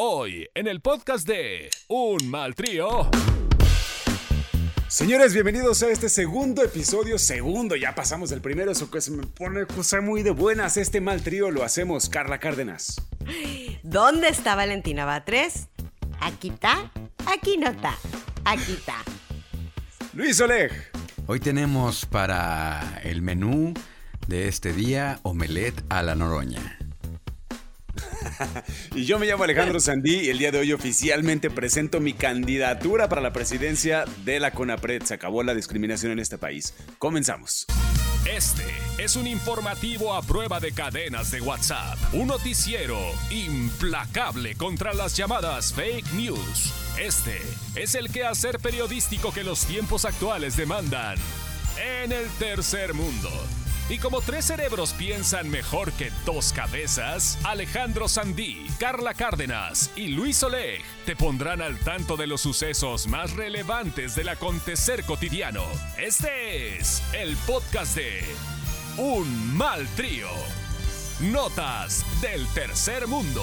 Hoy, en el podcast de Un Mal Trío. Señores, bienvenidos a este segundo episodio. Segundo, ya pasamos del primero, eso que se me pone cosa muy de buenas. Este mal trío lo hacemos, Carla Cárdenas. ¿Dónde está Valentina Batres? Aquí está, aquí no está, aquí está. Luis Oleg. Hoy tenemos para el menú de este día omelette a la noroña. y yo me llamo Alejandro Sandí y el día de hoy oficialmente presento mi candidatura para la presidencia de la CONAPRED. Se acabó la discriminación en este país. Comenzamos. Este es un informativo a prueba de cadenas de WhatsApp. Un noticiero implacable contra las llamadas fake news. Este es el quehacer periodístico que los tiempos actuales demandan. En el tercer mundo. Y como tres cerebros piensan mejor que dos cabezas, Alejandro Sandí, Carla Cárdenas y Luis Oleg te pondrán al tanto de los sucesos más relevantes del acontecer cotidiano. Este es el podcast de Un Mal Trío. Notas del Tercer Mundo.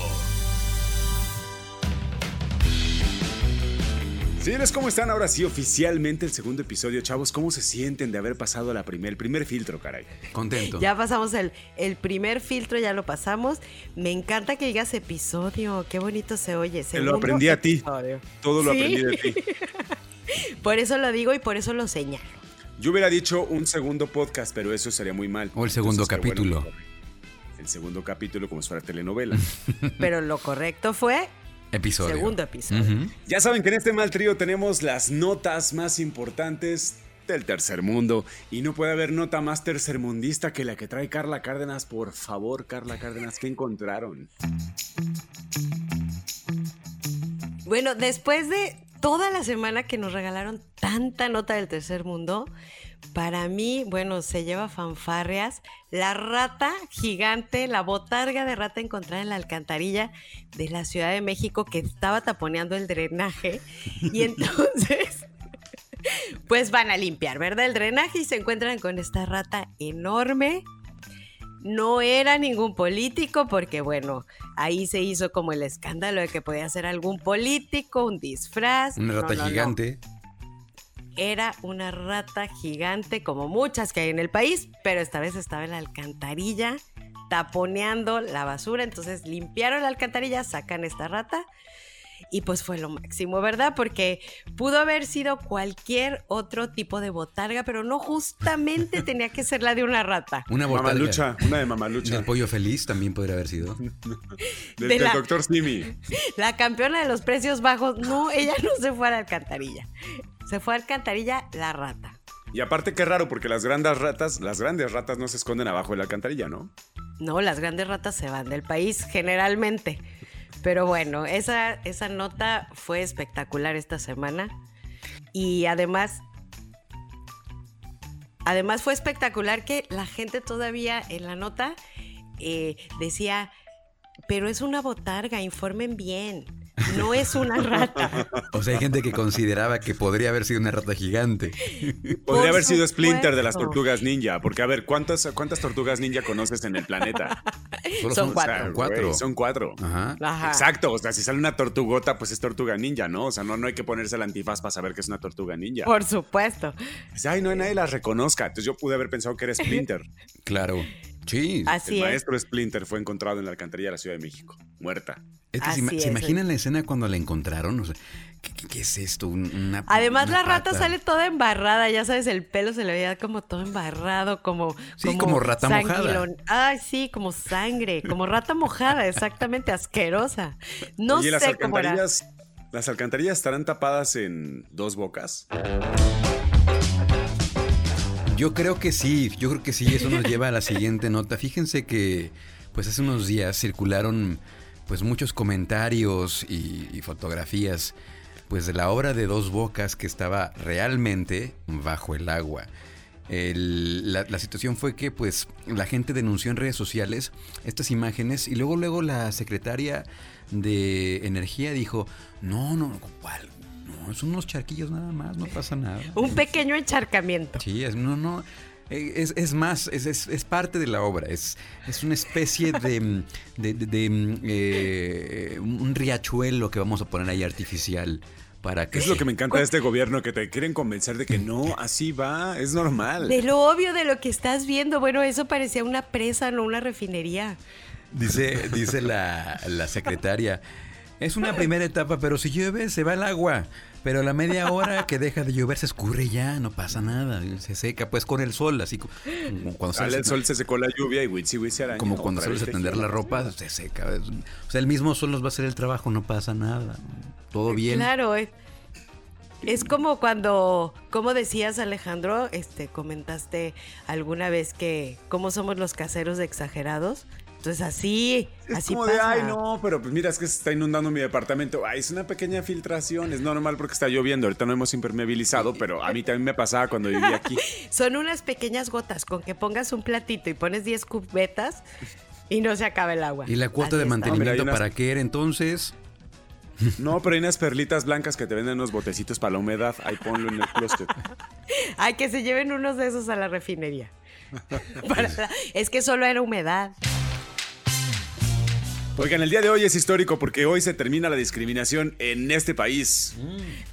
Señores, ¿cómo están? Ahora sí, oficialmente el segundo episodio. Chavos, ¿cómo se sienten de haber pasado la primer, el primer filtro, caray? Contento. Ya pasamos el, el primer filtro, ya lo pasamos. Me encanta que digas episodio, qué bonito se oye. Te lo aprendí a ti. Todo lo aprendí de ti. por eso lo digo y por eso lo señalo. Yo hubiera dicho un segundo podcast, pero eso sería muy mal. O el segundo Entonces, capítulo. bueno, el segundo capítulo como si fuera telenovela. Pero lo correcto fue Episodio. segundo episodio. Ya saben que en este mal trío tenemos las notas más importantes del tercer mundo. Y no puede haber nota más tercermundista que la que trae Carla Cárdenas. Por favor, Carla Cárdenas, ¿qué encontraron? Bueno, después de toda la semana que nos regalaron tanta nota del tercer mundo, para mí, bueno, se lleva fanfarrias. La rata gigante, la botarga de rata encontrada en la alcantarilla de la Ciudad de México que estaba taponeando el drenaje. Y entonces, pues van a limpiar, ¿verdad? El drenaje y se encuentran con esta rata enorme. No era ningún político porque, bueno, ahí se hizo como el escándalo de que podía ser algún político, un disfraz. Una rata no, no. gigante. Era una rata gigante como muchas que hay en el país, pero esta vez estaba en la alcantarilla taponeando la basura. Entonces limpiaron la alcantarilla, sacan esta rata y pues fue lo máximo, ¿verdad? Porque pudo haber sido cualquier otro tipo de botarga, pero no justamente tenía que ser la de una rata. Una botarga. Mamalucha, una de Mamalucha. Del pollo feliz también podría haber sido. Del, de del la- doctor Simi. La campeona de los precios bajos, no, ella no se fue a la alcantarilla. Se fue a la alcantarilla la rata. Y aparte, qué raro, porque las grandes ratas, las grandes ratas no se esconden abajo de la alcantarilla, ¿no? No, las grandes ratas se van del país generalmente. Pero bueno, esa, esa nota fue espectacular esta semana. Y además, además fue espectacular que la gente todavía en la nota eh, decía, pero es una botarga, informen bien. No es una rata. O sea, hay gente que consideraba que podría haber sido una rata gigante. Podría Por haber sido Splinter de las tortugas ninja. Porque, a ver, ¿cuántas, ¿cuántas tortugas ninja conoces en el planeta? Solo Son cuatro. sea, cuatro. son cuatro. Ajá. Ajá. Exacto, o sea, si sale una tortugota, pues es tortuga ninja, ¿no? O sea, no, no hay que ponerse el antifaz para saber que es una tortuga ninja. Por supuesto. Ay, no hay nadie las reconozca. Entonces yo pude haber pensado que era Splinter. Claro. Sí. Así el es. maestro Splinter fue encontrado en la alcantarilla de la Ciudad de México, muerta. Es que se, Así es, ¿se oye. imaginan la escena cuando la encontraron? O sea, ¿qué, qué- qué es esto? Una, Además, una la rata pata. sale toda embarrada, ya sabes, el pelo se le veía como todo embarrado, como. Sí, como rata mojada. Ay, sí, como sangre, como rata mojada, exactamente, asquerosa. No Oye, las sé cómo era. alcantarillas, las alcantarillas estarán tapadas en dos bocas. Yo creo que sí, yo creo que sí, eso nos lleva a la siguiente nota. Fíjense que pues hace unos días circularon pues muchos comentarios y, y fotografías pues de la obra de Dos Bocas que estaba realmente bajo el agua. El- la, la situación fue que pues la gente denunció en redes sociales estas imágenes y luego luego la secretaria de energía dijo no no ¿cuál? no son unos charquillos nada más no pasa nada Un pequeño encharcamiento. Sí, es- no, no. Eh, Es, es más, es, es- es parte de la obra, es, es una especie de, mm, de- de- de, mm, eh, un riachuelo que vamos a poner ahí artificial para que... Es lo que me encanta de este gobierno, que te quieren convencer de que no, así va, es normal. De lo obvio de lo que estás viendo. Bueno, eso parecía una presa, no una refinería. Dice, dice la, la secretaria, es una primera etapa, pero si llueve se va el agua. Pero a la media hora que deja de llover se escurre ya, no pasa nada. Se seca pues con el sol, así como cuando Sale sale el sol, se secó la lluvia y witsi witsi araña. Como cuando sales a tender la ropa, se seca. O sea, el mismo sol nos va a hacer el trabajo, no pasa nada. Todo bien. Claro, es, es como cuando, como decías Alejandro, este, comentaste alguna vez que cómo somos los caseros exagerados. Entonces así, Es así como pasa. de, ay, no, pero pues mira, es que se está inundando mi departamento. Ay, es una pequeña filtración, es normal porque está lloviendo. Ahorita no hemos impermeabilizado, pero a mí también me pasaba cuando vivía aquí. Son unas pequeñas gotas con que pongas un platito y pones 10 cubetas y no se acaba el agua. ¿Y la cuota Así de mantenimiento Mira, hay unas- para qué era entonces? No, pero hay unas perlitas blancas que te venden unos botecitos para la humedad. Ahí ponlo en el closet. Ay, que se lleven unos de esos a la refinería. Para la- es que solo era humedad. Oigan, el día de hoy es histórico porque hoy se termina la discriminación en este país.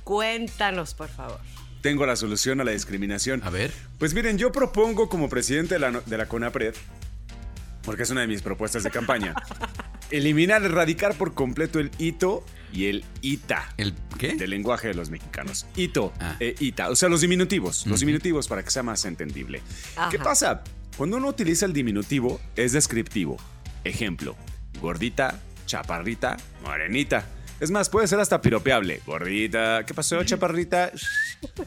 Cuéntanos, por favor. Tengo la solución a la discriminación. A ver. Pues miren, yo propongo como presidente de la, de la CONAPRED, porque es una de mis propuestas de campaña, eliminar, erradicar por completo el hito y el ita. ¿El qué? Del lenguaje de los mexicanos. Hito, Ah. e ita. O sea, los diminutivos. Los diminutivos para que sea más entendible. ¿Qué pasa? Cuando uno utiliza el diminutivo, es descriptivo. Ejemplo: gordita, chaparrita, morenita. Es más, puede ser hasta piropeable. Gordita, ¿qué pasó, chaparrita?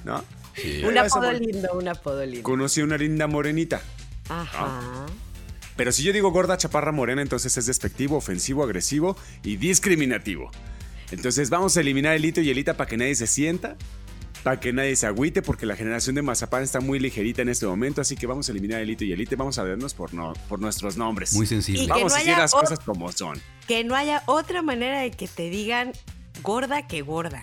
¿No? Sí. Un apodo lindo, un apodo lindo. Conocí una linda morenita. Ajá. Pero si yo digo gorda, chaparra, morena, entonces es despectivo, ofensivo, agresivo y discriminativo. Entonces vamos a eliminar el hito y el ita para que nadie se sienta, para que nadie se agüite, porque la generación de mazapán está muy ligerita en este momento, así que vamos a eliminar el hito y el ita y vamos a vernos por, no, por nuestros nombres. Muy. Y que Vamos no a decir las cosas como son. Que no haya otra manera de que te digan gorda que gorda.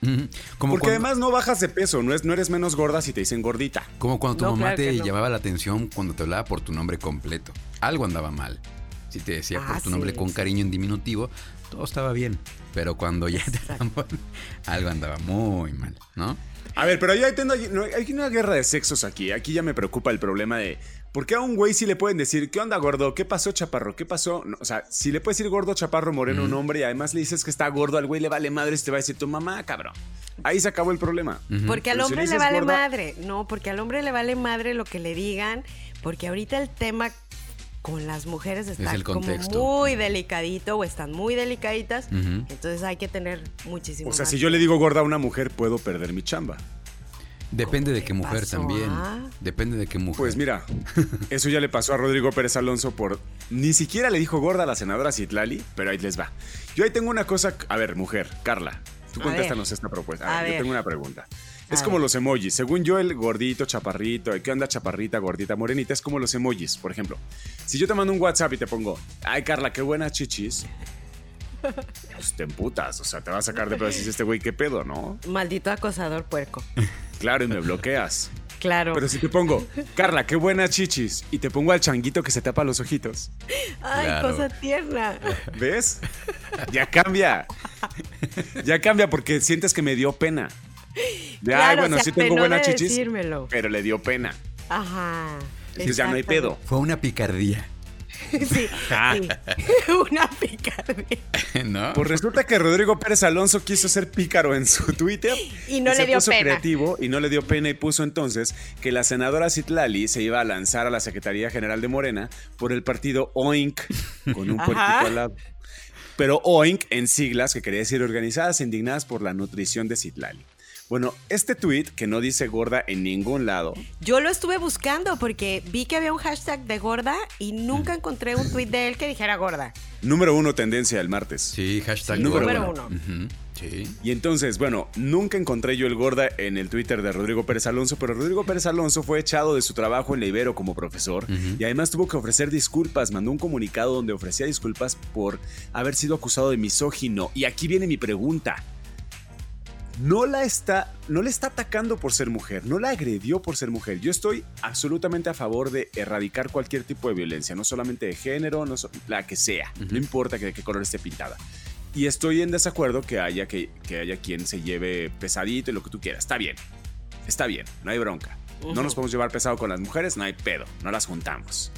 Como Porque cuando, además no bajas de peso, no, es, no eres menos gorda si te dicen gordita. como cuando tu No, mamá claro te no. llamaba la atención cuando te hablaba por tu nombre completo. Algo andaba mal. Si te decía por Ah, tu nombre con sí. cariño en diminutivo, todo estaba bien. Pero cuando ya te Exacto. algo andaba muy mal, ¿no? A ver, pero ya tengo, no, hay una guerra de sexos aquí. Aquí ya me preocupa el problema de. ¿Por qué a un güey sí le pueden decir, ¿qué onda, gordo? ¿Qué pasó, chaparro? ¿Qué pasó? No, o sea, si le puedes decir gordo, chaparro, moreno, un hombre, y además le dices que está gordo, al güey le vale madre si te va a decir tu mamá, cabrón. Ahí se acabó el problema. Porque al si hombre le vale gorda- madre. No, porque al hombre le vale madre lo que le digan. Porque ahorita el tema con las mujeres está el como contexto. muy delicadito o están muy delicaditas. Entonces hay que tener muchísimo O sea, más si yo le digo gorda a una mujer, puedo perder mi chamba. Depende de qué mujer pasó, también. ah? Depende de qué mujer. Pues mira, eso ya le pasó a Rodrigo Pérez Alonso por. Ni siquiera le dijo gorda a la senadora Citlali, pero ahí les va. Yo ahí tengo una cosa. A ver, mujer, Carla, tú A contéstanos ver. esta propuesta. A A ver, yo tengo una pregunta. Es como los emojis. Según yo, el gordito, chaparrito, ¿qué onda chaparrita, gordita, morenita? Es como los emojis. Por ejemplo, si yo te mando un WhatsApp y te pongo, ay Carla, qué buenas chichis. Pues te emputas, o sea, te va a sacar de pedo y dices, este güey, qué pedo, ¿no? Maldito acosador puerco. Claro, y me bloqueas. Claro. Pero si te pongo, Carla, qué buenas chichis, y te pongo al changuito que se tapa los ojitos, Ay, Claro. cosa tierna. ¿ves? Ya cambia. Ya cambia porque sientes que me dio pena. De, ay, bueno, sí tengo buenas de chichis, decírmelo. pero le dio pena. Ajá. Entonces ya no hay pedo. Fue una picardía, Sí, Ah. sí. Una picardía. ¿no? Pues resulta que Rodrigo Pérez Alonso quiso ser pícaro en su Twitter. Y no le dio puso pena. creativo y no le dio pena y puso entonces que la senadora Citlali se iba a lanzar a la Secretaría General de Morena por el partido OINC con un Ajá. puerquito al lado. Pero OINC en siglas, que quería decir Organizadas e Indignadas por la Nutrición de Citlali. Bueno, este tweet que no dice gorda en ningún lado, Yo lo estuve buscando porque vi que había un hashtag de gorda y nunca encontré un tweet de él que dijera gorda. número uno tendencia del martes. Sí, hashtag Sí, número gorda. uno. Sí. Y entonces, bueno, nunca encontré yo el gorda en el Twitter de Rodrigo Pérez Alonso, pero Rodrigo Pérez Alonso fue echado de su trabajo en la Ibero como profesor y además tuvo que ofrecer disculpas, mandó un comunicado donde ofrecía disculpas por haber sido acusado de misógino. Y aquí viene mi pregunta. No la está, no le está atacando por ser mujer, no la agredió por ser mujer. Yo estoy absolutamente a favor de erradicar cualquier tipo de violencia, no solamente de género, no la que sea, no importa que de qué color esté pintada. Y estoy en desacuerdo que haya, que, que haya quien se lleve pesadito y lo que tú quieras. Está bien, está bien, no hay bronca. No nos podemos llevar pesado con las mujeres, no hay pedo, no las juntamos.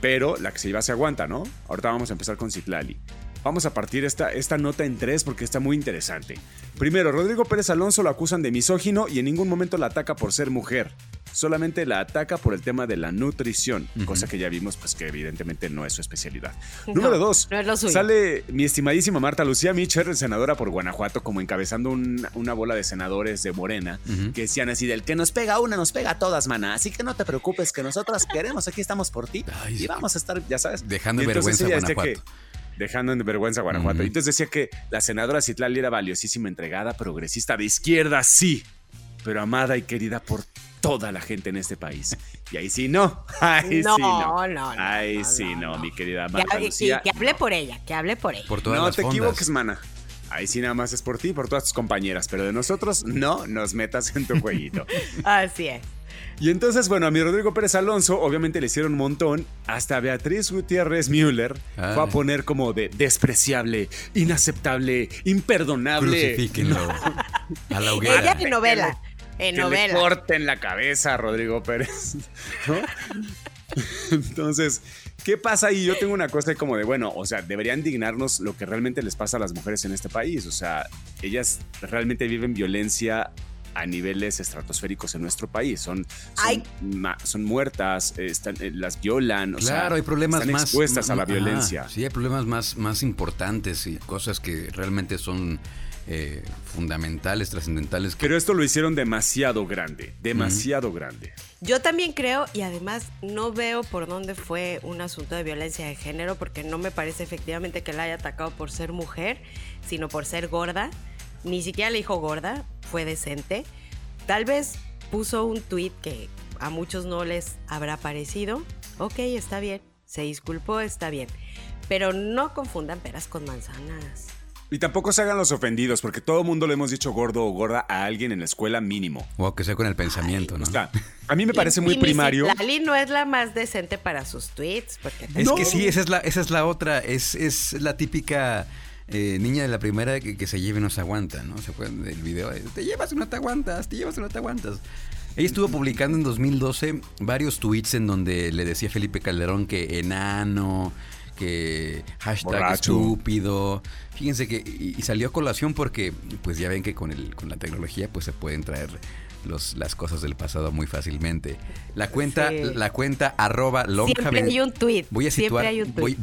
Pero la que se lleva se aguanta, ¿no? Ahorita vamos a empezar con Citlali. Vamos a partir esta, esta nota en tres porque está muy interesante. Primero, Rodrigo Pérez Alonso lo acusan de misógino y en ningún momento la ataca por ser mujer. Solamente la ataca por el tema de la nutrición, cosa que ya vimos pues que evidentemente no es su especialidad. Número dos, sale mi estimadísima Marta Lucía Micher, senadora por Guanajuato, como encabezando una bola de senadores de Morena, que decían así, del que nos pega una, nos pega a todas, mana. Así que no te preocupes, que nosotras queremos, aquí estamos por ti. y vamos a estar, ya sabes. Dejando vergüenza a Guanajuato dejando en vergüenza a Guanajuato. Y entonces decía que la senadora Citlali era valiosísima, entregada, progresista, de izquierda, sí, pero amada y querida por toda la gente en este país. Y ahí sí no. Ahí no, sí no. no, Ahí sí no, mi querida Marta que, Lucía. Que, hable por ella, que hable por ella. no te equivoques, mana. Ahí sí nada más es por ti, por todas tus compañeras, pero de nosotros no nos metas en tu jueguito. Así es. Y entonces, bueno, a mi Rodrigo Pérez Alonso, obviamente le hicieron un montón. Hasta Beatriz Gutiérrez Müller fue a poner como de despreciable, inaceptable, imperdonable. Crucifíquenlo. A la hoguera. Ella en novela. En que novela. Le corten la cabeza a Rodrigo Pérez. Entonces, ¿qué pasa ahí? Yo tengo una cosa como de, bueno, o sea, deberían dignarnos lo que realmente les pasa a las mujeres en este país. O sea, ellas realmente viven violencia a niveles estratosféricos en nuestro país. Son, son, muertas, están, eh, las violan. claro, hay problemas están más. expuestas a la violencia. sí, hay problemas más, más importantes y cosas que realmente son. Eh, fundamentales, trascendentales. Pero esto lo hicieron demasiado grande, demasiado grande. Yo también creo, y además no veo por dónde fue un asunto de violencia de género, porque no me parece efectivamente que la haya atacado por ser mujer, sino por ser gorda. Ni siquiera le dijo gorda, fue decente. Tal vez puso un tweet que a muchos no les habrá parecido. Ok, está bien. Se disculpó, está bien. Pero no confundan peras con manzanas. Y tampoco se hagan los ofendidos, porque todo el mundo le hemos dicho gordo o gorda a alguien en la escuela mínimo. O que sea con el pensamiento, ¿no? a mí me parece muy primario. Lali no es la más decente para sus tweets. Porque es que sí, esa es la, esa es la otra. Es, es la típica eh, niña de la primera que, se lleve no se aguanta, ¿no? Se acuerdan del video, te llevas y no te aguantas, te llevas y no te aguantas. Ella estuvo publicando en 2012 varios tweets en donde le decía a Felipe Calderón que enano, que hashtag estúpido. Fíjense que y, salió a colación porque pues ya ven que con el con la tecnología pues se pueden traer las cosas del pasado muy fácilmente. La cuenta, la cuenta arroba lonja Siempre hay un tweet. Voy a, situar,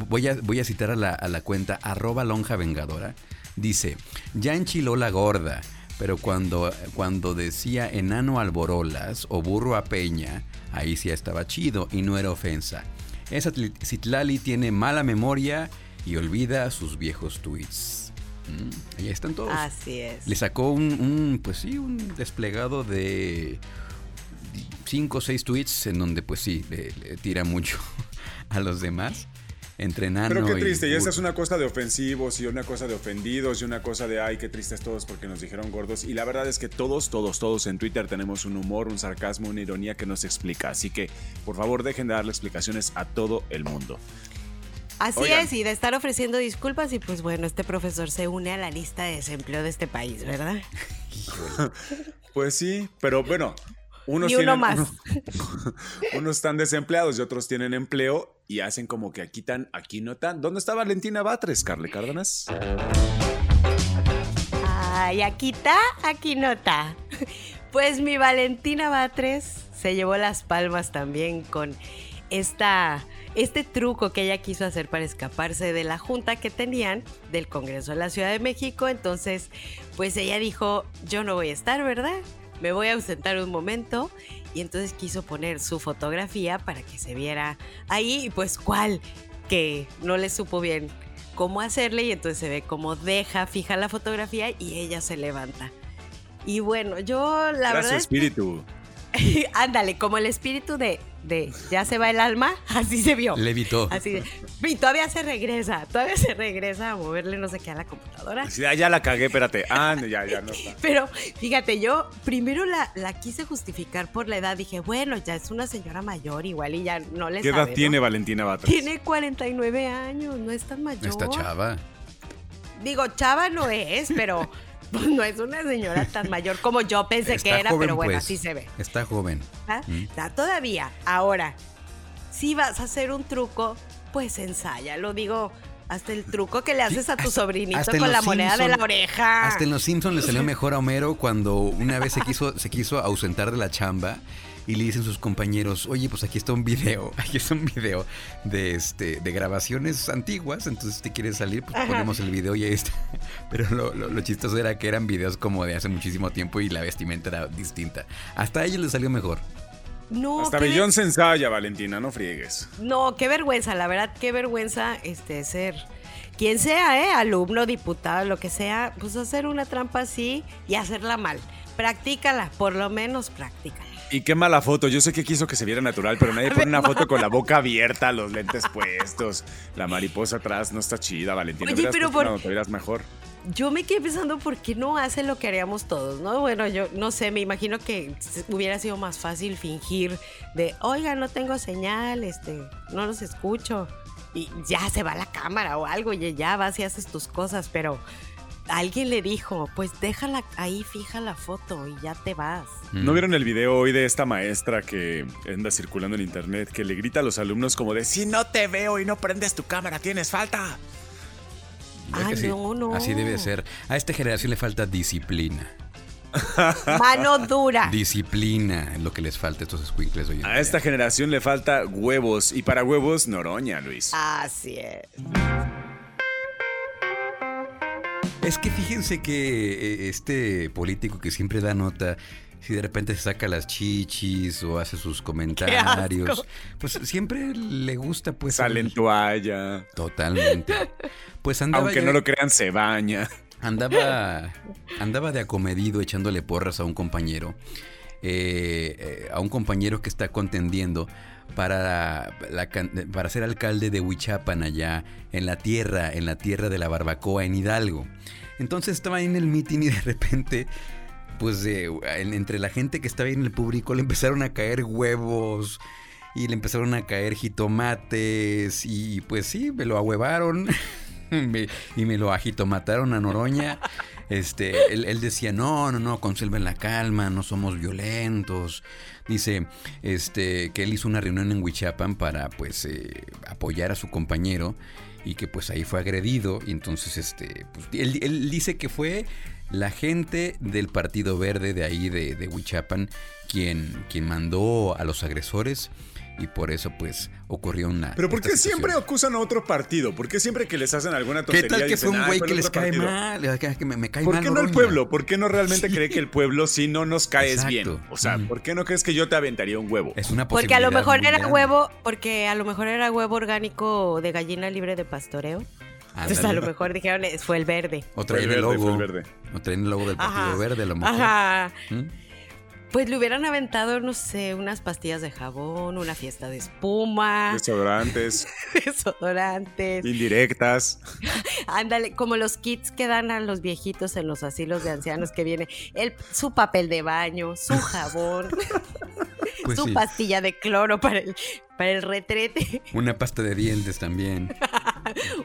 Voy, a, voy a citar a la, a la cuenta arroba lonja vengadora. Dice, ya enchiló la gorda, pero cuando, cuando decía enano alborolas o burro a peña, ahí sí estaba chido y no era ofensa. Esa Citlali tiene mala memoria y olvida sus viejos tweets. Mm, ahí están todos. Así es. Le sacó un, pues sí, un desplegado de cinco o seis tweets en donde pues sí, le, tira mucho a los demás. Entrenando. Pero qué triste, y, esa es una cosa de ofensivos y una cosa de ofendidos y una cosa de ay, qué tristes todos porque nos dijeron gordos. Y la verdad es que todos, todos, todos en Twitter tenemos un humor, un sarcasmo, una ironía que nos explica. Así que por favor dejen de darle explicaciones a todo el mundo. Así es, y de estar ofreciendo disculpas y pues bueno, este profesor se une a la lista de desempleo de este país, ¿verdad? pues sí, pero bueno, unos, uno más. unos están desempleados y otros tienen empleo y hacen como que aquí tan, aquí no tan. ¿Dónde está Valentina Batres, Carle Cárdenas? Ay, aquí está, aquí no está. Pues mi Valentina Batres se llevó las palmas también con esta este truco que ella quiso hacer para escaparse de la junta que tenían del Congreso de la Ciudad de México. Entonces, pues ella dijo, yo no voy a estar, ¿verdad? Me voy a ausentar un momento. Y entonces quiso poner su fotografía para que se viera ahí. Y pues, ¿cuál? Que no le supo bien cómo hacerle. Y entonces se ve como deja fija la fotografía y ella se levanta. Y bueno, yo la verdad. su espíritu. Ándale, como el espíritu de de ya se va el alma, así se vio. Levitó. Así de, y todavía se regresa, todavía se regresa a moverle no sé qué a la computadora. Así, ah, ya la cagué, espérate. Ah, ya, ya no está. Pero fíjate, yo primero la, la quise justificar por la edad. Dije, bueno, ya es una señora mayor igual y ya no le ¿Qué sabe, edad ¿no? tiene Valentina Batres? Tiene 49 años, no es tan mayor. Esta chava. Digo, chava no es, pero pues, no es una señora tan mayor como yo pensé Está que era, joven, pero bueno, pues. así se ve. Está joven. ¿ah? Mm. Está todavía. Ahora, si vas a hacer un truco, pues ensaya. Lo digo, hasta el truco que le haces a tu hasta- sobrinito hasta con la moneda de la oreja. Hasta en Los Simpsons le salió mejor a Homero cuando una vez se quiso, se quiso ausentar de la chamba y le dicen sus compañeros, oye, pues aquí está un video, aquí está un video de este, de grabaciones antiguas, entonces si te quieres salir, pues Ajá. ponemos el video y ahí está. Pero lo, lo- lo chistoso era que eran videos como de hace muchísimo tiempo y la vestimenta era distinta. Hasta a ellos les salió mejor. No, Hasta Bellón se ensaya, Valentina, no friegues. No, qué vergüenza, la verdad, qué vergüenza este ser quien sea, ¿eh? alumno, diputado, lo que sea, pues hacer una trampa así y hacerla mal. Practícala, por lo menos practícala. Y qué mala foto. Yo sé que quiso que se viera natural, pero nadie pone una foto con la boca abierta, los lentes puestos, la mariposa atrás. No está chida, Valentina. Oye, pero por- te vieras mejor. Yo me quedé pensando por qué no hace lo que haríamos todos, ¿no? Bueno, yo no sé, me imagino que hubiera sido más fácil fingir de, oiga, no tengo señal, este, no los escucho. Y ya se va la cámara o algo y ya vas y haces tus cosas, pero alguien le dijo, pues déjala ahí, fija la foto y ya te vas. Mm. ¿No vieron el video hoy de esta maestra que anda circulando en internet que le grita a los alumnos como de si no te veo y no prendes tu cámara, tienes falta? ¿Verdad Ah, sí? no, no. Así debe ser. A esta generación le falta disciplina. Mano dura. Disciplina es lo que les falta a estos squinkles hoy en A día. esta generación le falta huevos y para huevos noroña, Luis. Así es. Es que fíjense que eh, este político que siempre da nota, si de repente se saca las chichis o hace sus comentarios, pues siempre le gusta pues... Sale en toalla. Totalmente. Pues andaba, Aunque ya- no lo crean, se baña. andaba, andaba de acomedido echándole porras a un compañero, eh, eh, a un compañero que está contendiendo para, la para ser alcalde de Huichapan allá en la tierra, en la tierra de la barbacoa en Hidalgo. Entonces estaba ahí en el meeting y de repente, pues en- entre la gente que estaba ahí en el público le empezaron a caer huevos. Y le empezaron a caer jitomates y pues sí, me lo ahuevaron y me lo ajitomataron a Noroña. Este, él, él decía, no, no, no, conserven la calma, no somos violentos. Dice, este, que él hizo una reunión en Huichapan para, pues, eh, apoyar a su compañero y que, pues, ahí fue agredido. Y entonces, este, pues, él, él dice que fue la gente del Partido Verde de ahí, de, de Huichapan, quien, quien mandó a los agresores y por eso, pues, ocurrió una... Pero ¿por qué siempre acusan a otro partido? ¿Por qué siempre que les hacen alguna ¿Qué tontería tal que dicen, fue un "Ah, güey que les cae partido"? mal? Que, que me, me cae ¿Por mal qué no el pueblo? ¿Por qué no realmente cree que el pueblo sí no nos caes Exacto. bien? O sea, Mm. ¿por qué no crees que yo te aventaría un huevo? Es una Porque a lo posibilidad mejor era grande. huevo, porque a lo mejor era huevo orgánico de gallina libre de pastoreo. Entonces a lo mejor dijeron, "Eh, fue el verde. O el traen el logo. el verde. O traen el logo del Partido Ajá. Verde, a lo mejor. Ajá. ¿Mm? Pues le hubieran aventado, no sé, unas pastillas de jabón, una fiesta de espuma, Desodorantes, desodorantes. indirectas. Ándale, como los kits que dan a los viejitos en los asilos de ancianos que viene el, su papel de baño, su jabón, Pues su sí. pastilla de cloro para el, para el retrete, Una pasta de dientes también.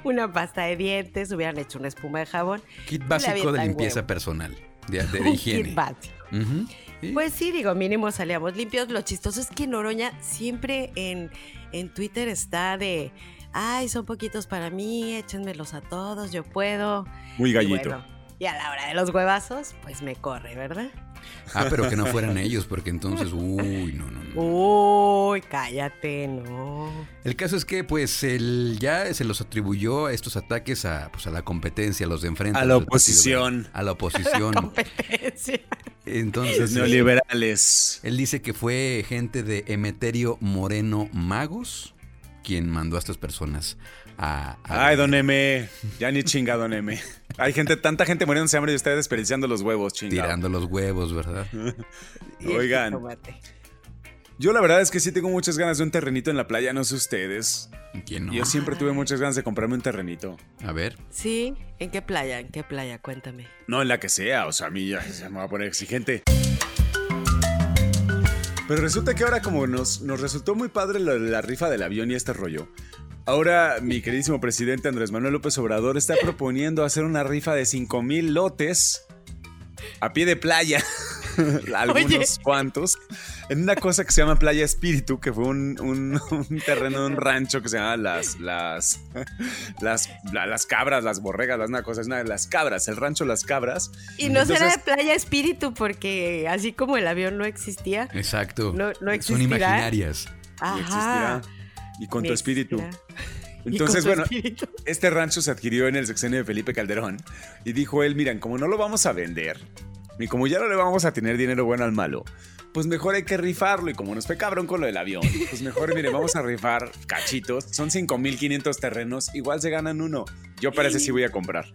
una pasta de dientes, hubieran hecho una espuma de jabón. Kit básico de limpieza huevo. personal. De, higiene. kit básico. Pues sí, digo, mínimo salíamos limpios. Lo chistoso es que Noroña siempre en, en Twitter está de, ay, son poquitos para mí, échenmelos a todos, yo puedo. Muy gallito. bueno, y a la hora de los huevazos, pues me corre, ¿verdad? Ah, pero que no fueran ellos, porque entonces, uy, no, no, no. Uy, cállate, no. El caso es que, pues, él ya se los atribuyó estos ataques a, pues, a la competencia, a los de enfrente. A la los del Partido oposición. A la oposición. Competencia. Entonces, Los él, neoliberales. él dice que fue gente de Emeterio Moreno Magos quien mandó a estas personas a... a- Ay, don M. Ya ni chinga, don M. Hay gente, tanta gente muriéndose de hambre y ustedes desperdiciando los huevos, chingado. Tirando los huevos, ¿verdad? Oigan. Yo la verdad es que sí tengo muchas ganas de un terrenito en la playa, no sé ustedes. ¿Quién no? Yo siempre tuve muchas ganas de comprarme un terrenito. A ver. Sí, ¿en qué playa? ¿En qué playa? Cuéntame. No en la que sea, o sea, a mí ya se me va a poner exigente. Pero resulta que ahora como nos, nos resultó muy padre la, la rifa del avión y este rollo, ahora mi queridísimo presidente Andrés Manuel López Obrador está proponiendo hacer una rifa de 5 mil lotes a pie de playa. Algunos Oye. cuantos. En una cosa que se llama Playa Espíritu, que fue un, un- un terreno de un rancho que se llama Las, las, las, la- las Cabras, las Borregas, las una cosa, es una de las Cabras, el rancho Las Cabras. Y no será de playa espíritu porque así como el avión no existía. Exacto. No- no Son existirá. imaginarias. Y Ajá. existirá. Y con tu espíritu. Entonces, bueno, espíritu. este rancho se adquirió en el sexenio de Felipe Calderón y dijo él, miren, como no lo vamos a vender y como ya no le vamos a tener dinero bueno al malo, pues mejor hay que rifarlo y como nos fue cabrón con lo del avión, pues mejor, miren, vamos a rifar cachitos, son 5.500 terrenos, igual se ganan uno. Yo parece sí voy a comprar.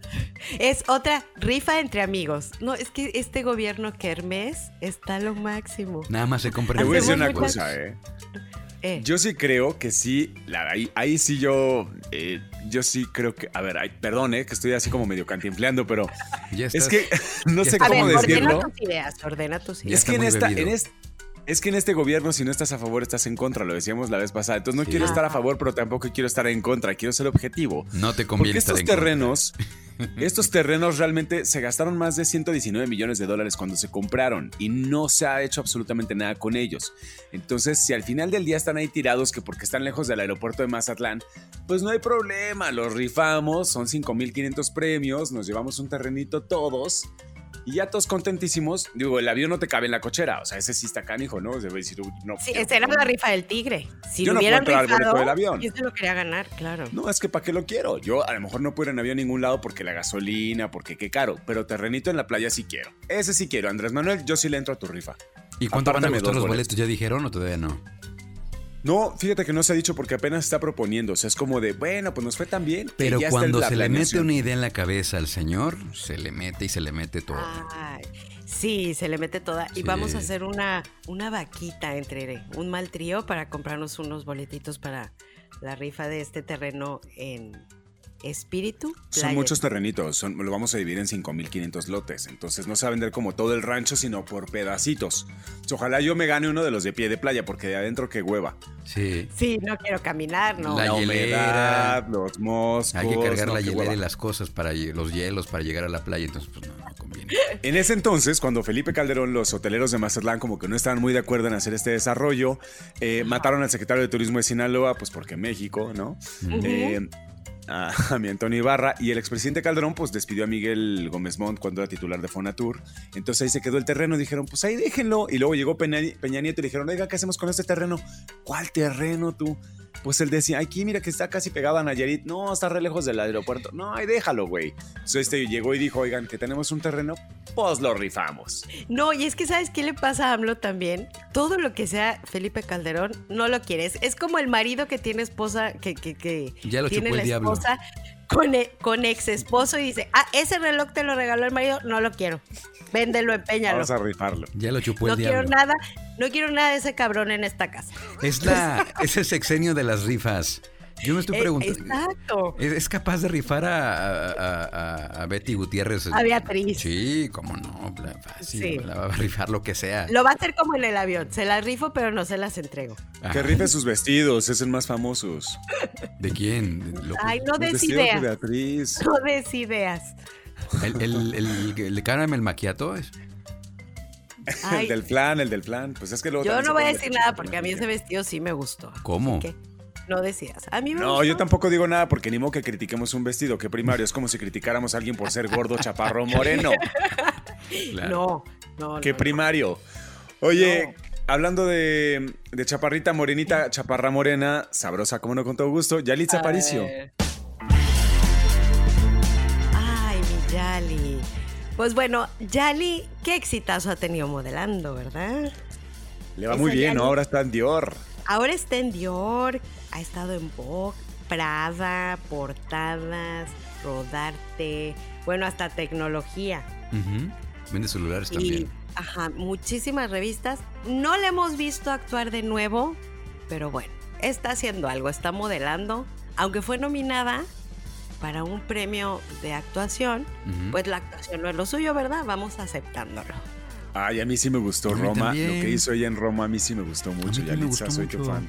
Es otra rifa entre amigos. No, es que este gobierno Kermés está lo máximo. Nada más se compra Te voy a decir una cosa, eh. Eh, Yo sí creo que sí, la- ahí, ahí sí yo, eh, yo sí creo que, a ver, ay, perdón, eh, que estoy así como medio cantinfleando, pero Ya es que no ya sé a estás ver, cómo decirlo. ordena tus ideas, ordena tus ideas. Es que en muy esta, bebido. en es- es que en este gobierno, si no estás a favor, estás en contra. Lo decíamos la vez pasada. Entonces no Sí. quiero estar a favor, pero tampoco quiero estar en contra. Quiero ser objetivo. No te Porque conviene estar estos en contra. estos terrenos realmente se gastaron más de 119 millones de dólares cuando se compraron y no se ha hecho absolutamente nada con ellos. Entonces, si al final del día están ahí tirados que porque están lejos del aeropuerto de Mazatlán, pues no hay problema, los rifamos, son 5.500 premios, nos llevamos un terrenito todos. Y ya todos contentísimos. Digo, el avión no te cabe en la cochera. O sea, ese sí está canijo, ¿no? Debe decir, "Uy, no, Sí, yo- esa era la rifa del tigre. Si Yo lo no hubieran puedo entrar al boleto rifado, del avión. ¿quién se lo quería ganar? Claro. No, es que ¿para qué lo quiero? Yo a lo mejor no puedo ir en avión a ningún lado porque la gasolina, porque qué caro, pero terrenito en la playa sí quiero. Ese sí quiero, Andrés Manuel, yo sí le entro a tu rifa. ¿Y cuánto van a costar los boletos. boletos? ¿Ya dijeron o todavía no? No, fíjate que no se ha dicho porque apenas está proponiendo, o sea, es como de, bueno, pues nos fue tan bien. que Pero ya cuando la se le mete una idea en la cabeza al señor, se le mete y se le mete todo. Ay, sí, se le mete toda. Y vamos a hacer una, una vaquita entre un mal trío para comprarnos unos boletitos para la rifa de este terreno en Espíritu. Son muchos terrenitos, son- lo vamos a dividir en 5.500 lotes, entonces no se va a vender como todo el rancho, sino por pedacitos. Ojalá yo me gane uno de los de pie de playa, porque de adentro qué hueva. Sí. Sí, no quiero caminar, no. La La humedad, los moscos. Hay que cargar no, la hielera y las cosas para los hielos para llegar a la playa, entonces pues no, no conviene. En ese entonces, cuando Felipe Calderón, los hoteleros de Mazatlán como que no estaban muy de acuerdo en hacer este desarrollo, eh, mataron al secretario de Turismo de Sinaloa, pues porque México, ¿no? Eh, a, a mi Antonio Ibarra y el expresidente Calderón pues despidió a Miguel Gómez Montt cuando era titular de Fonatur. Entonces ahí se quedó el terreno, dijeron pues ahí déjenlo. Y luego llegó Peña, Peña Nieto y dijeron, oiga, ¿qué hacemos con este terreno? ¿Cuál terreno tú? Pues él decía, aquí mira que está casi pegado a Nayarit. No, está re lejos del aeropuerto. No, ahí déjalo, güey. Entonces este llegó y dijo, oigan, que tenemos un terreno, pues lo rifamos. No, y es que ¿sabes qué le pasa a AMLO también? Todo lo que sea Felipe Calderón no lo quieres. Es como el marido que tiene esposa, que, que, que Ya lo tiene chupó el diablo. Esposa con, e- con ex esposo y dice, ah, ese reloj te lo regaló el marido, no lo quiero. Véndelo, empeñalo. Vamos a rifarlo. Ya lo chupó No el quiero diablo. nada, no quiero nada de ese cabrón en esta casa. Es la, es el sexenio de las rifas. Yo me estoy Eh, preguntando. Exacto. ¿Es, es capaz de rifar a, a- a- a Betty Gutiérrez? A Beatriz. Sí, cómo no, fácil, Sí. la va a rifar lo que sea. Lo va a hacer como en el avión. Se las rifo, pero no se las entrego. Ajá. Que rife sus vestidos, es el más famosos. ¿De quién? Lo- Ay, no des de ideas. Beatriz. No des ideas. ¿El, el, el, el caramel macchiato es? El del plan, el del plan. Pues es que luego yo no voy a decir de nada porque a mí ese vestido sí me gustó. ¿Cómo? ¿Qué? No decías. A mí me No, gustó. yo tampoco digo nada porque ni modo que critiquemos un vestido. Que primario es como si criticáramos a alguien por ser gordo, chaparro, moreno. Claro. No, no. No, primario. Oye, hablando de, de chaparrita, morenita, chaparra morena, sabrosa, como no con todo gusto, Yalitza no. Aparicio. Eh. Ay, mi Yali. Pues bueno, Yali, qué exitazo ha tenido modelando, ¿verdad? Le va esa muy bien, ¿no? Ahora está en Dior. Ahora está en Dior, ha estado en Vogue, Prada, portadas, rodarte, bueno, hasta tecnología. Ujú. Vende celulares Y, también. ajá, muchísimas revistas. No le hemos visto actuar de nuevo, pero bueno, está haciendo algo, está modelando. Aunque fue nominada para un premio de actuación, Ujú. pues la actuación no es lo suyo, ¿verdad? Vamos aceptándolo. Ay, a mí sí me gustó Roma. también. Lo que hizo ella en Roma a mí sí me gustó mucho. también me gustó soy tu fan.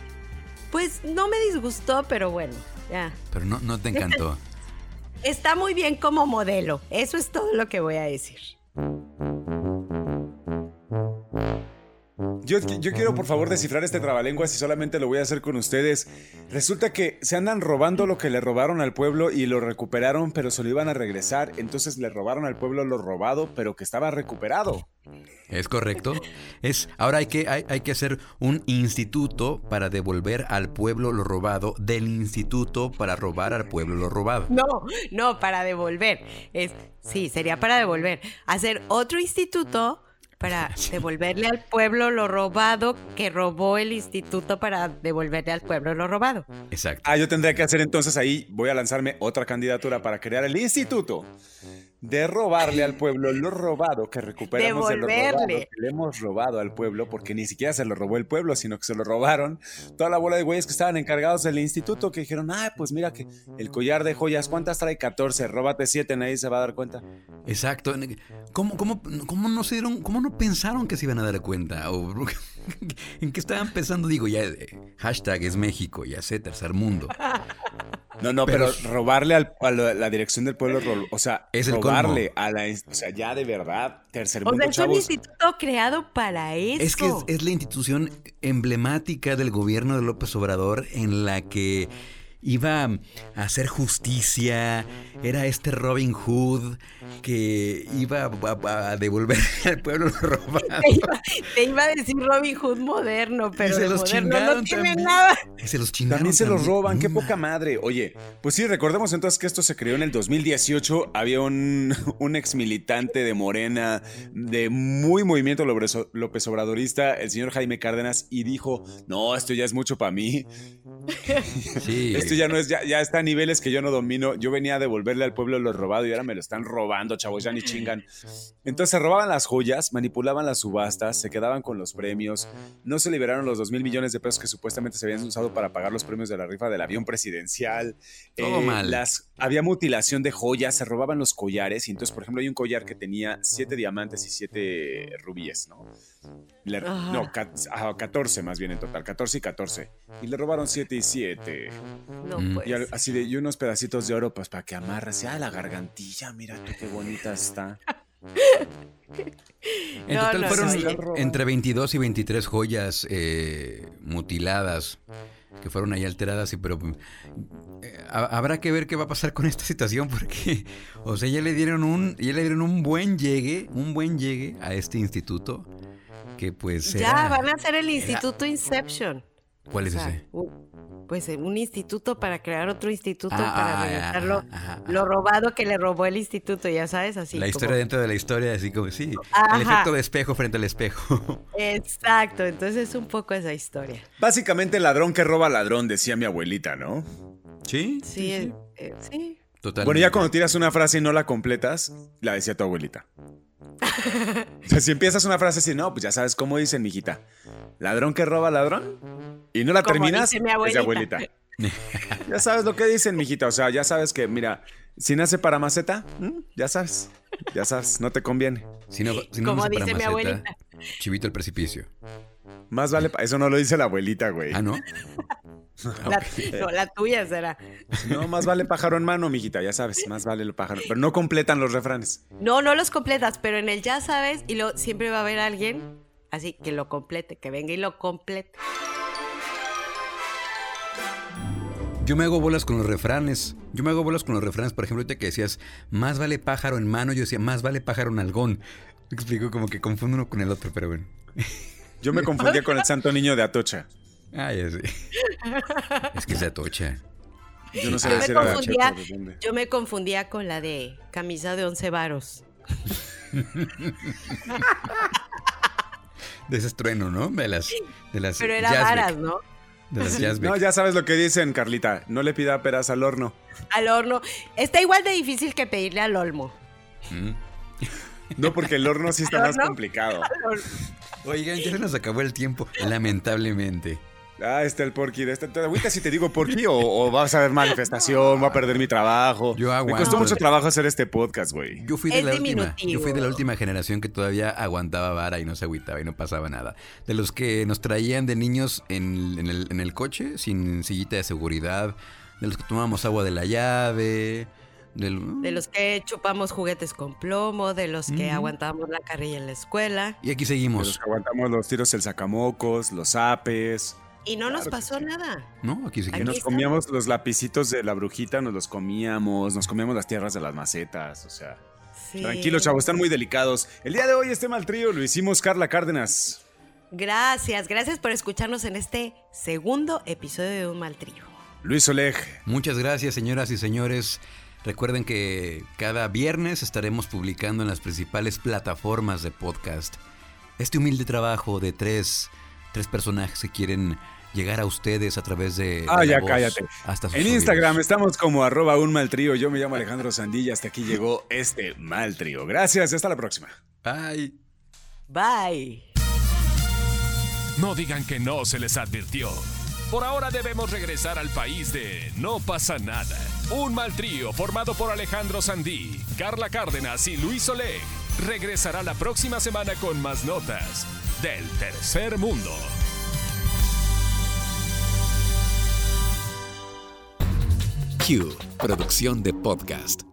Pues no me disgustó, pero bueno, ya. Pero no, no te encantó. Está muy bien como modelo. Eso es todo lo que voy a decir. Yo, yo quiero por favor descifrar este trabalenguas y solamente lo voy a hacer con ustedes. Resulta que se andan robando lo que le robaron al pueblo y lo recuperaron, pero se lo iban a regresar. Entonces le robaron al pueblo lo robado, pero que estaba recuperado. ¿Es correcto? Es, ahora hay que, hay, hay que hacer un instituto para devolver al pueblo lo robado del instituto para robar al pueblo lo robado. No, no, para devolver. Es, sí, sería para devolver. Hacer otro instituto para devolverle al pueblo lo robado que robó el instituto para devolverle al pueblo lo robado. Exacto. Ah, yo tendría que hacer entonces ahí, voy a lanzarme otra candidatura para crear el instituto de robarle al pueblo lo robado que recuperamos de lo robado Devolverle. que le hemos robado al pueblo, porque ni siquiera se lo robó el pueblo, sino que se lo robaron toda la bola de güeyes que estaban encargados del instituto que dijeron, ah, pues mira que el collar de joyas, ¿cuántas trae? 14, róbate 7, nadie se va a dar cuenta. Exacto. ¿Cómo, cómo, cómo no se dieron, cómo no pensaron que se iban a dar cuenta? ¿O ¿En qué estaban pensando? Digo, ya, eh, hashtag es México, ya sé, tercer mundo. No, no, pero, robarle al- a la, la dirección del pueblo, o sea, Es el robarle a la, o sea, ya de verdad, tercer O mundo, sea, es un instituto creado para eso. Es que es, es la institución emblemática del gobierno de López Obrador en la que iba a hacer justicia, era este Robin Hood que iba a, a devolver al pueblo lo robado. Te iba, te iba a decir Robin Hood moderno, pero se de los moderno no tiene también. nada. Y se los chingaron. También se los también. roban, qué Mm. poca madre. Oye, pues sí, recordemos entonces que esto se creó en el 2018. Había un, un ex militante de Morena, de muy movimiento López López Obradorista, el señor Jaime Cárdenas, y dijo: No, esto ya es mucho para mí. Sí. Esto ya no es, ya, ya está a niveles que yo no domino. Yo venía a devolverle al pueblo lo robado y ahora me lo están robando, chavos, ya ni chingan. Entonces se robaban las joyas, manipulaban las subastas, se quedaban con los premios, no se liberaron los 2 mil millones de pesos que supuestamente se habían usado para pagar los premios de la rifa del avión presidencial. Eh, Todo mal. Las, había mutilación de joyas, se robaban los collares. Y entonces, por ejemplo, hay un collar que tenía 7 diamantes y 7 rubíes, ¿no? Le- no, ca- ajá, 14 más bien en total, 14 y 14. Y le robaron 7 y 7. No Mm. pues. Y al- así de, y unos pedacitos de oro, pues para que amarras. Ah, la gargantilla, mira tú qué bonita está. En total no, fueron no, entre 22 y 23 joyas eh, mutiladas que fueron ahí alteradas, y pero eh, ha- habrá que ver qué va a pasar con esta situación porque, o sea, ya le dieron un, ya le dieron un buen llegue, un buen llegue a este instituto que pues Ya era- van a hacer el Instituto Inception. ¿Cuál es O sea, ese? un- pues eh, un instituto para crear otro instituto Ah, para ah, ajá, ajá, lo robado que le robó el instituto, ya sabes, así. la como- historia dentro de la historia, así como sí, el efecto de espejo frente al espejo. Exacto, entonces es un poco esa historia. Básicamente, ladrón que roba ladrón, decía mi abuelita, ¿no? sí, Sí, eh, eh, sí. totalmente. Bueno, ya cuando tiras una frase y no la completas, la decía tu abuelita. O sea, si empiezas una frase así, no, pues ya sabes cómo dicen, mijita. Ladrón que roba ladrón. Y no la Como terminas, dice mi es de abuelita. abuelita. ya sabes lo que dicen, mijita. O sea, ya sabes que, mira, si nace para maceta, ya sabes. Ya sabes, no te conviene. Si no, si no Como nace para dice mi maceta, abuelita. Chivito el precipicio. Más vale, pa- eso no lo dice la abuelita, güey. Ah, ¿no? La, no, la tuya será. No, más vale pájaro en mano, mijita, ya sabes, más vale el pájaro. Pero no completan los refranes. No, no los completas, pero en el ya sabes y lo, siempre va a haber alguien así que lo complete, que venga y lo complete. Yo me hago bolas con los refranes. Yo me hago bolas con los refranes. Por ejemplo, ahorita que decías, más vale pájaro en mano, yo decía, más vale pájaro en algón. Me explico como que confundo uno con el otro, pero bueno. Yo me confundía con el santo niño de Atocha. Ah, ya sé. Es que es de atocha. Yo no sé Yo me si era de confundía, Atocha yo me confundía con la de camisa de once varos. De ese estrueno, ¿no? De las. De las Pero era Jazzbeck. varas, ¿no? De las Jazzbeck. No, ya sabes lo que dicen, Carlita. No le pida peras al horno. Al horno. Está igual de difícil que pedirle al olmo. Mm. No, porque el horno sí está más complicado. Oigan, ya se nos acabó el tiempo, lamentablemente. Ah, está el porky. De esta, ¿Te si te digo porky o, vas a ver manifestación? ¿Voy a perder mi trabajo? Yo Me costó mucho trabajo hacer este podcast, güey. Yo fui de la última. Yo fui de la última generación que todavía aguantaba vara y no se agüitaba y no pasaba nada. De los que nos traían de niños en, el, en el coche, sin sillita de seguridad. De los que tomábamos agua de la llave. De los que chupamos juguetes con plomo, de los que aguantábamos la carrilla en la escuela. Y aquí seguimos. De los que aguantamos los tiros el sacamocos, los apes. Y no nos pasó nada. No, aquí seguimos. Nos comíamos los lapicitos de la brujita, nos los comíamos, nos comíamos las tierras de las macetas, o sea. Tranquilo, chavos, están muy delicados. El día de hoy este mal trío lo hicimos Carla Cárdenas. Gracias, gracias por escucharnos en este segundo episodio de Un Mal Trío. Luis Oleg. Muchas gracias, señoras y señores. Recuerden que cada viernes estaremos publicando en las principales plataformas de podcast este humilde trabajo de tres, tres personajes que quieren llegar a ustedes a través de. Ah, ya cállate. Hasta en Instagram estamos como arroba un mal trío. Yo me llamo Alejandro Sandilla. Hasta aquí llegó este mal trío. Gracias, hasta la próxima. Bye. Bye. No digan que no se les advirtió. Por ahora debemos regresar al país de No pasa nada. Un mal trío formado por Alejandro Sandí, Carla Cárdenas y Luis Oleg regresará la próxima semana con más notas del tercer mundo. Q, producción de podcast.